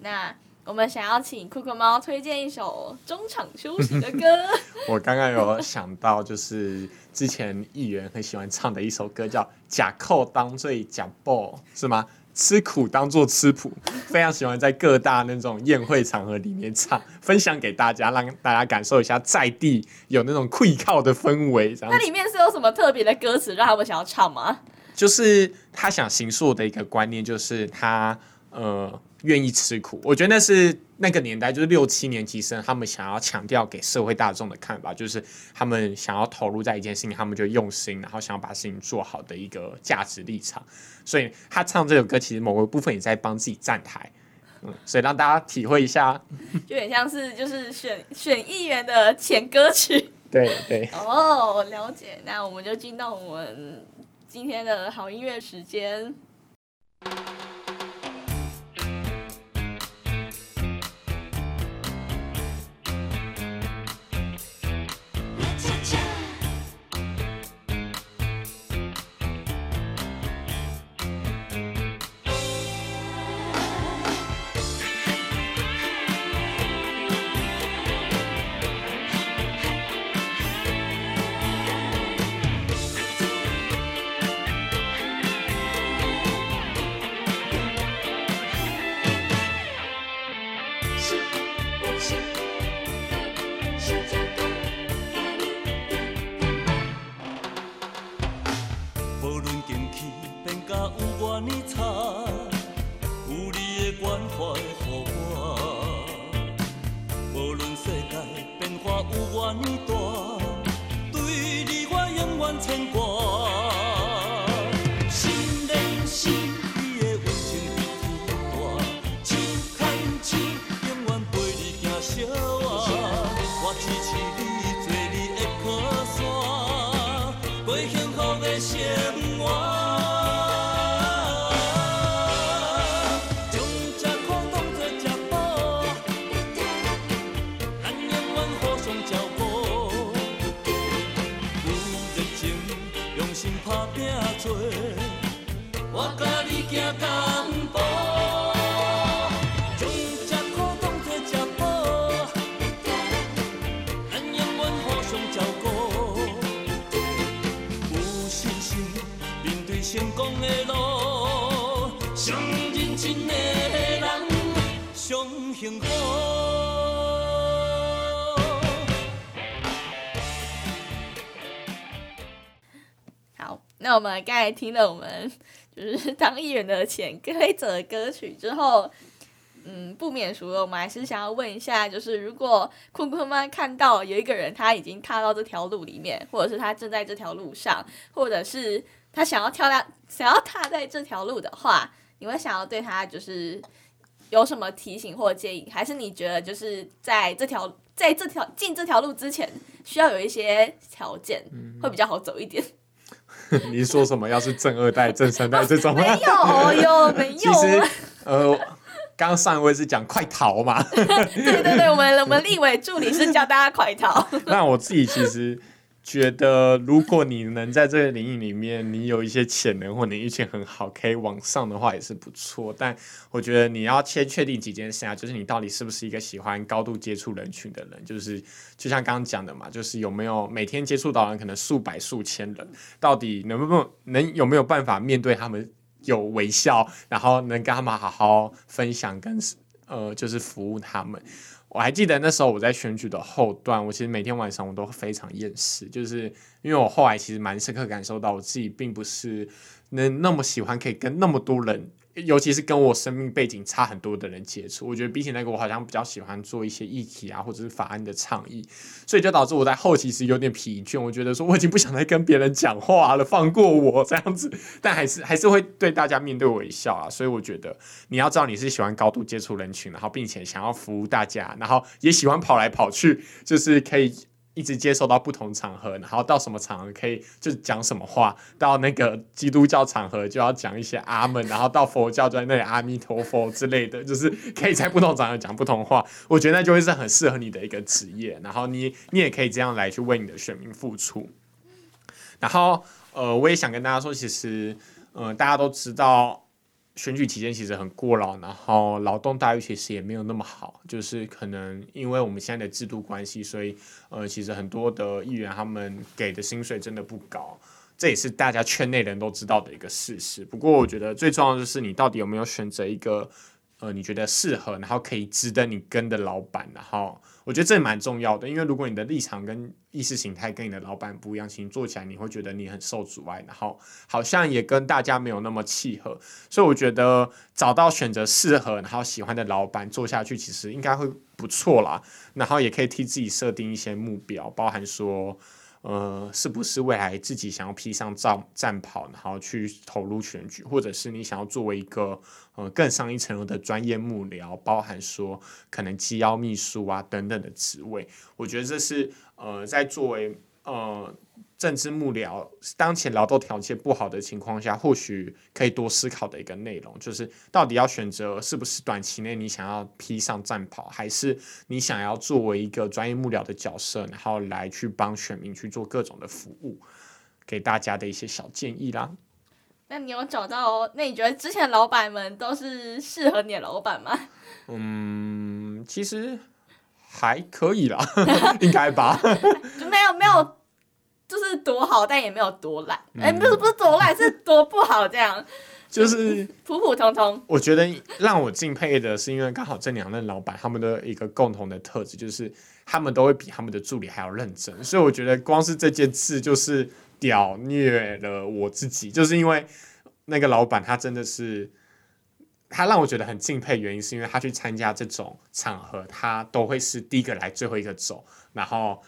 那我们想要请酷酷猫推荐一首中场休息的歌。我刚刚有想到，就是之前议员很喜欢唱的一首歌，叫《假扣当作呷补》，是吗？吃苦当做吃苦，非常喜欢在各大那种宴会场合里面唱，分享给大家，让大家感受一下在地有那种愧靠的氛围。这样，那里面是有什么特别的歌词让他们想要唱吗？就是他想形塑的一个观念，就是他呃。愿意吃苦，我觉得那是那个年代，就是六七年级生，他们想要强调给社会大众的看法，就是他们想要投入在一件事情，他们就用心，然后想要把事情做好的一个价值立场。所以他唱这首歌，其实某个部分也在帮自己站台，嗯，所以让大家体会一下，就有点像是就是选选议员的前歌曲。对对。哦，了解。那我们就进到我们今天的好音乐时间。我们刚才听了我们就是当议员的潜规则歌曲之后，嗯，不免俗了，我们还是想要问一下，就是如果坤坤妈看到有一个人他已经踏到这条路里面，或者是他正在这条路上，或者是他想要跳到想要踏在这条路的话，你会想要对他就是有什么提醒或建议？还是你觉得就是在这条在这条进这条路之前，需要有一些条件，会比较好走一点？你说什么？要是正二代、正三代这种吗？没有哟，没有。其实，呃，刚刚上一位是讲快逃嘛？对对对，我们我们立委助理是叫大家快逃。那我自己其实。觉得如果你能在这个领域里面，你有一些潜能或你运气很好，可以往上的话也是不错。但我觉得你要先确定几件事啊，就是你到底是不是一个喜欢高度接触人群的人，就是就像刚刚讲的嘛，就是有没有每天接触到人可能数百数千人，到底能不能能有没有办法面对他们有微笑，然后能跟他们好好分享跟呃就是服务他们。我还记得那时候我在选举的后段，我其实每天晚上我都非常厌世，就是因为我后来其实蛮深刻感受到我自己并不是能那么喜欢可以跟那么多人。尤其是跟我生命背景差很多的人接触，我觉得比起那个，我好像比较喜欢做一些议题啊，或者是法案的倡议，所以就导致我在后期是有点疲倦。我觉得说我已经不想再跟别人讲话了，放过我这样子，但还是还是会对大家面对微笑啊。所以我觉得你要知道你是喜欢高度接触人群，然后并且想要服务大家，然后也喜欢跑来跑去，就是可以一直接受到不同场合，然后到什么场合可以就讲什么话，到那个基督教场合就要讲一些阿门，然后到佛教就在那里阿弥陀佛之类的，就是可以在不同场合讲不同话。我觉得那就会是很适合你的一个职业，然后你你也可以这样来去为你的选民付出。然后呃，我也想跟大家说，其实呃，大家都知道。选举期间其实很过劳，然后劳动待遇其实也没有那么好，就是可能因为我们现在的制度关系，所以呃，其实很多的议员他们给的薪水真的不高，这也是大家圈内人都知道的一个事实。不过我觉得最重要的就是你到底有没有选择一个呃你觉得适合，然后可以值得你跟的老板，然后。我觉得这蛮重要的，因为如果你的立场跟意识形态跟你的老板不一样，其实做起来你会觉得你很受阻碍，然后好像也跟大家没有那么契合。所以我觉得找到选择适合然后喜欢的老板做下去，其实应该会不错啦。然后也可以替自己设定一些目标，包含说。呃，是不是未来自己想要披上战战袍，然后去投入选举，或者是你想要作为一个呃更上一层楼的专业幕僚，包含说可能机要秘书啊等等的职位，我觉得这是呃在作为呃。政治幕僚当前劳动条件不好的情况下，或许可以多思考的一个内容，就是到底要选择是不是短期内你想要披上战袍，还是你想要作为一个专业幕僚的角色，然后来去帮选民去做各种的服务，给大家的一些小建议啦。那你有找到？那你觉得之前老板们都是适合你的老板吗？嗯，其实还可以啦，应该吧？就没有没有。就是多好，但也没有多烂。哎、嗯欸，不是不是多烂，是多不好这样。就是普普通通。我觉得让我敬佩的是，因为刚好这两任老板他们的一个共同的特质，就是他们都会比他们的助理还要认真。所以我觉得光是这件事就是屌虐了我自己，就是因为那个老板他真的是，他让我觉得很敬佩，原因是因为他去参加这种场合，他都会是第一个来，最后一个走，然后。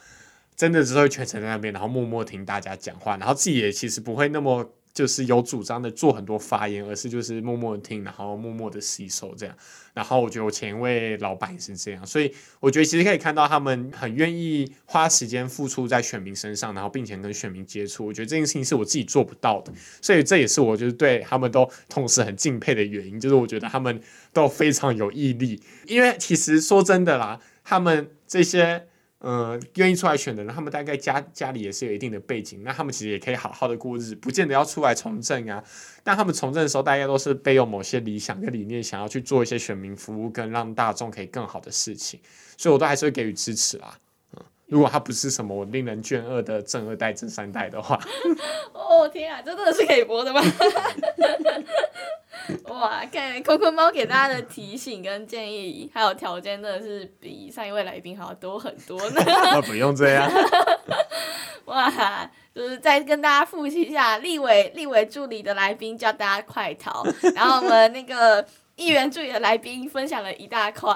真的只会全程在那边，然后默默听大家讲话，然后自己也其实不会那么就是有主张的做很多发言，而是就是默默的听，然后默默的吸收这样。然后我觉得我前一位老板也是这样，所以我觉得其实可以看到他们很愿意花时间付出在选民身上，然后并且跟选民接触。我觉得这件事情是我自己做不到的，所以这也是我就是对他们都同时很敬佩的原因，就是我觉得他们都非常有毅力。因为其实说真的啦，他们这些。呃，愿意出来选的人，他们大概家家里也是有一定的背景，那他们其实也可以好好的过日子，不见得要出来从政啊。但他们从政的时候，大家都是背有某些理想跟理念，想要去做一些选民服务跟让大众可以更好的事情，所以我都还是会给予支持啊。如果他不是什么令人倦恶的正二代、正三代的话，哦天啊，这真的是可以播的吗？哇，看坤坤猫给大家的提醒跟建议，还有条件，真的是比上一位来宾还要多很多呢。不用这样。哇，就是再跟大家复习一下，立委立委助理的来宾叫大家快逃，然后我们那个议员助理的来宾分享了一大块。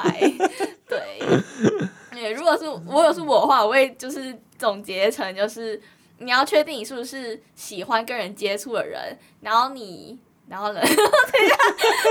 对，对，如果是我果是我的话，我会就是总结成就是你要确定你是不是喜欢跟人接触的人，然后你。然后呢？等一下，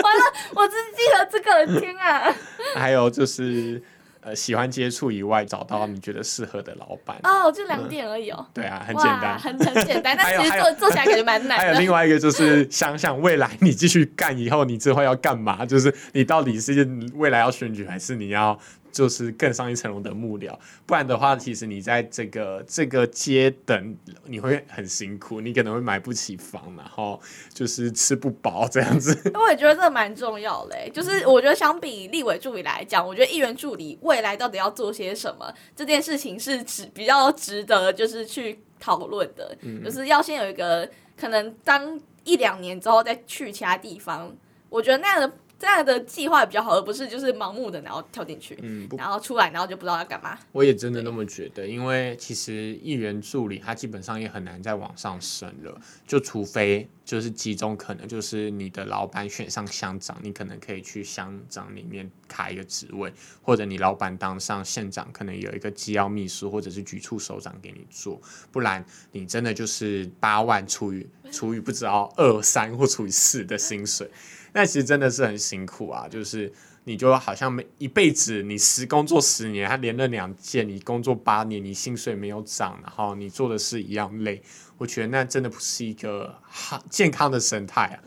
完了，我只记得这个，天啊！还有就是，呃，喜欢接触以外，找到你觉得适合的老板。哦，就两点而已哦。嗯、对啊，很简单，很很简单，但其实做做起来感觉蛮难的。还有另外一个就是，想想未来你继续干以后，你之后要干嘛？就是你到底是未来要选举，还是你要？就是更上一层楼的幕僚，不然的话，其实你在这个这个阶等，你会很辛苦，你可能会买不起房，然后就是吃不饱这样子。我也觉得这蛮重要的，就是我觉得相比立委助理来讲，我觉得议员助理未来到底要做些什么，这件事情是值比较值得就是去讨论的，嗯，就是要先有一个可能当一两年之后再去其他地方，我觉得那样的。这样的计划比较好，而不是就是盲目的然后跳进去，嗯，然后出来然后就不知道要干嘛。我也真的那么觉得，因为其实议员助理他基本上也很难再往上升了，就除非就是集中可能就是你的老板选上乡长，你可能可以去乡长里面卡一个职位，或者你老板当上县长，可能有一个机要秘书或者是局处首长给你做，不然你真的就是八万除以除以不知道二三或除以四的薪水。那其实真的是很辛苦啊，就是你就好像每一辈子你十工作十年，他连任两届，你工作八年，你薪水没有涨，然后你做的事一样累，我觉得那真的不是一个好健康的生态啊。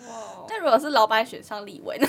那如果是老板选上立委呢？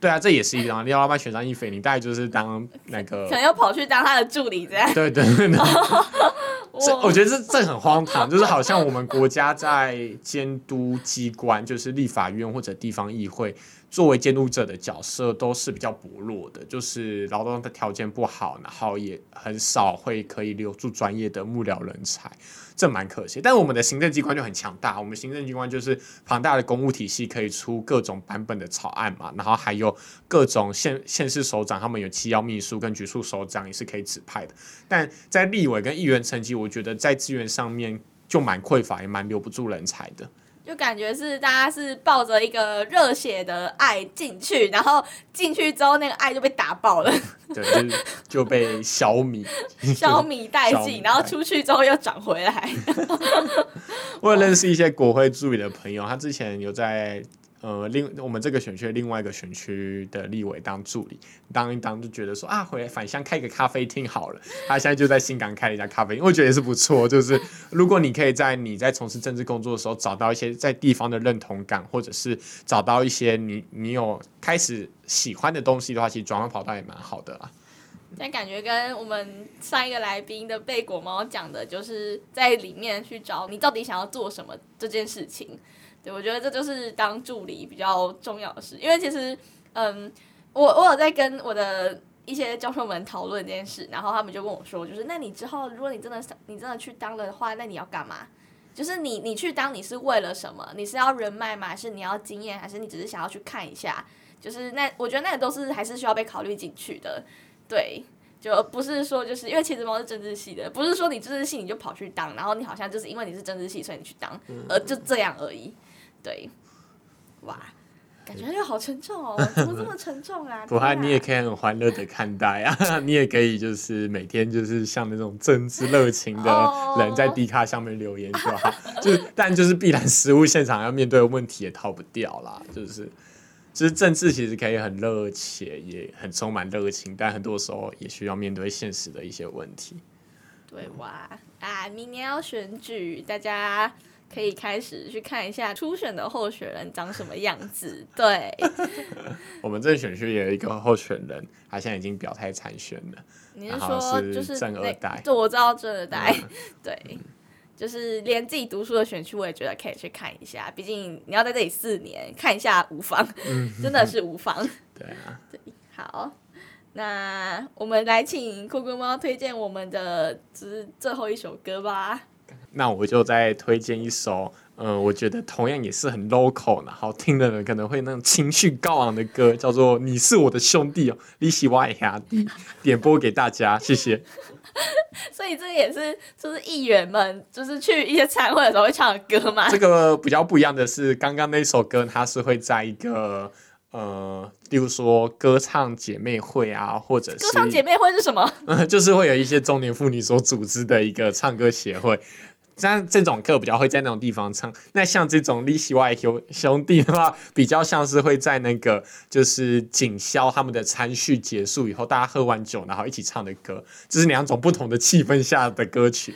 对啊，这也是一张。你老板选上一菲，你大概就是当那个，可能要跑去当他的助理这样。对对对，对。这我觉得这这很荒唐，就是好像我们国家在监督机关，就是立法院或者地方议会，作为监督者的角色都是比较薄弱的，就是劳动的条件不好，然后也很少会可以留住专业的幕僚人才。这蛮可惜，但我们的行政机关就很强大。我们行政机关就是庞大的公务体系，可以出各种版本的草案嘛。然后还有各种县县市首长，他们有七要秘书跟局处首长也是可以指派的。但在立委跟议员层级，我觉得在资源上面就蛮匮乏，也蛮留不住人才的。就感觉是大家是抱着一个热血的爱进去，然后进去之后那个爱就被打爆了，对，就，就被消弭，消弭殆尽，然后出去之后又长回来。我有认识一些国会助理的朋友，他之前有在。呃，另我们这个选区另外一个选区的立委当助理，当一当就觉得说啊，回来返乡开个咖啡厅好了。他现在就在新港开了一家咖啡厅，我觉得也是不错。就是如果你可以在你在从事政治工作的时候找到一些在地方的认同感，或者是找到一些你你有开始喜欢的东西的话，其实转换跑道也蛮好的啦。但感觉跟我们上一个来宾的贝果猫讲的，就是在里面去找你到底想要做什么这件事情。对，我觉得这就是当助理比较重要的事，因为其实，嗯，我我有在跟我的一些教授们讨论这件事，然后他们就跟我说，就是那你之后如果你真的你真的去当了的话，那你要干嘛？就是你你去当你是为了什么？你是要人脉吗？还是你要经验？还是你只是想要去看一下？就是那我觉得那个都是还是需要被考虑进去的，对，就不是说就是因为茄子猫是政治系的，不是说你政治系你就跑去当，然后你好像就是因为你是政治系所以你去当，而就这样而已。对，哇，感觉又好沉重哦，怎么这么沉重啊？不过你也可以很欢乐的看待啊，你也可以就是每天就是像那种政治热情的人在 D 卡上面留言就好，哦、就但就是必然实务现场要面对的问题也逃不掉啦，就是就是政治其实可以很热切，也很充满热情，但很多时候也需要面对现实的一些问题。对哇啊，明年要选举，大家。可以开始去看一下初选的候选人长什么样子。对，我们这选区也有一个候选人，他现在已经表态参选了。你是说就是正二代？对，我知道正二代。嗯、对，就是连自己读书的选区，我也觉得可以去看一下。毕竟你要在这里四年，看一下无妨，真的是无妨。对啊，对，好，那我们来请酷酷猫推荐我们的之最后一首歌吧。那我就再推荐一首，嗯、呃，我觉得同样也是很 local，然后听的人可能会那种情绪高昂的歌，叫做《你是我的兄弟》哦，你是我的兄弟，点播给大家，谢谢。所以这也是就是议员们就是去一些餐会的时候会唱的歌嘛。这个比较不一样的是，刚刚那首歌它是会在一个呃，例如说歌唱姐妹会啊，或者是歌唱姐妹会是什么？嗯，就是会有一些中年妇女所组织的一个唱歌协会。像这种课比较会在那种地方唱，那像这种利息外兄兄弟的话，比较像是会在那个就是警消他们的餐序结束以后，大家喝完酒然后一起唱的歌，这是两种不同的气氛下的歌曲。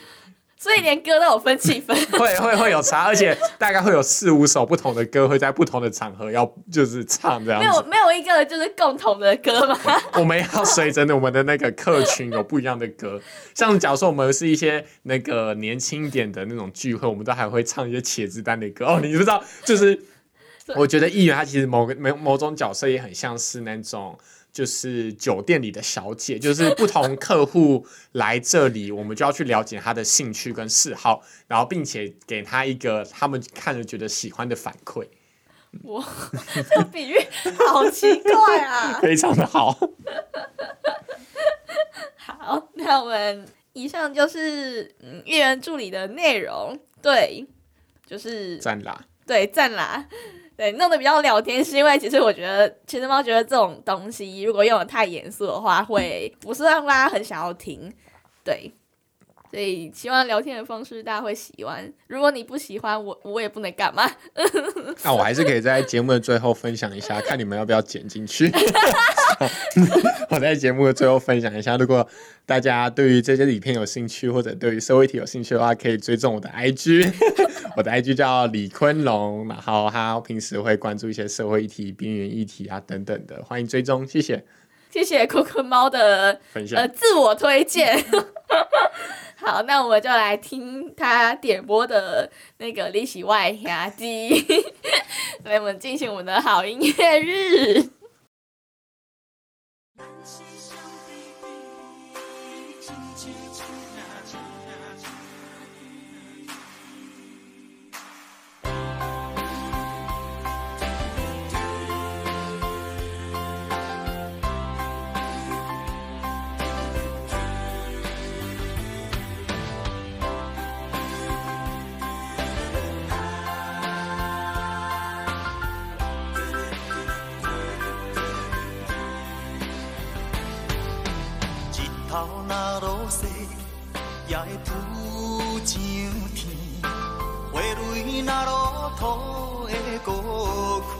所以连歌都有分气氛，会会会有差，而且大概会有四五首不同的歌会在不同的场合要就是唱这样子。没有没有一个就是共同的歌吗？我们要随着我们的那个客群有不一样的歌，像假如说我们是一些那个年轻一点的那种聚会，我们都还会唱一些茄子蛋的歌哦。你不知道，就是 我觉得议员他其实某个某某种角色也很像是那种。就是酒店里的小姐，就是不同客户来这里，我们就要去了解他的兴趣跟嗜好，然后并且给他一个他们看了觉得喜欢的反馈。哇，这个比喻好奇怪啊！非常的好。好，那我们以上就是嗯艺人助理的内容。对，就是赞啦。对，赞啦。对，弄得比较聊天，是因为其实我觉得，其实猫觉得这种东西如果用的太严肃的话，会不是让大家很想要听。对，所以希望聊天的方式大家会喜欢。如果你不喜欢，我我也不能干嘛。那我还是可以在节目的最后分享一下，看你们要不要剪进去。我在节目的最后分享一下，如果大家对于这些影片有兴趣，或者对于社会题有兴趣的话，可以追踪我的 IG。我的 IG 叫李坤龙，然后他平时会关注一些社会议题、边缘议题啊等等的，欢迎追踪，谢谢。谢谢坤坤猫的分享，呃，自我推荐。好，那我们就来听他点播的那个《你是我的兄弟》，来，我们进行我们的好音乐日。单膝向地底世，也会浮上天。花蕊若落土的孤开，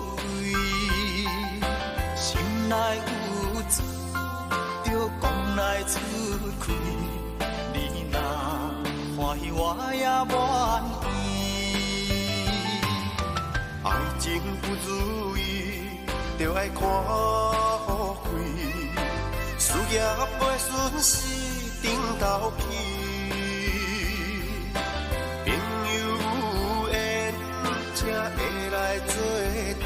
心内有珠，就讲来出开。你若欢喜，我也愿意。爱情不如意，就爱看好开。事业袂顺心。斗片。朋友有缘，才会来作对，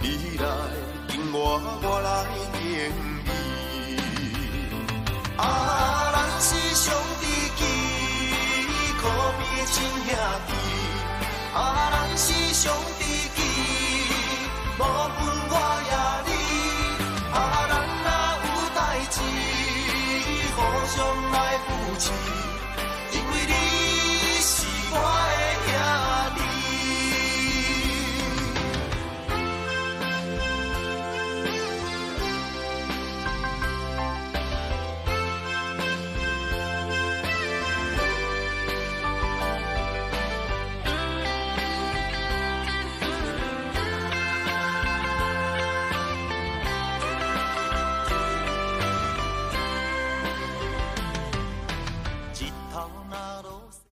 你来敬我，我来敬你。啊，咱是兄弟情，可比亲兄弟。啊，咱是兄弟。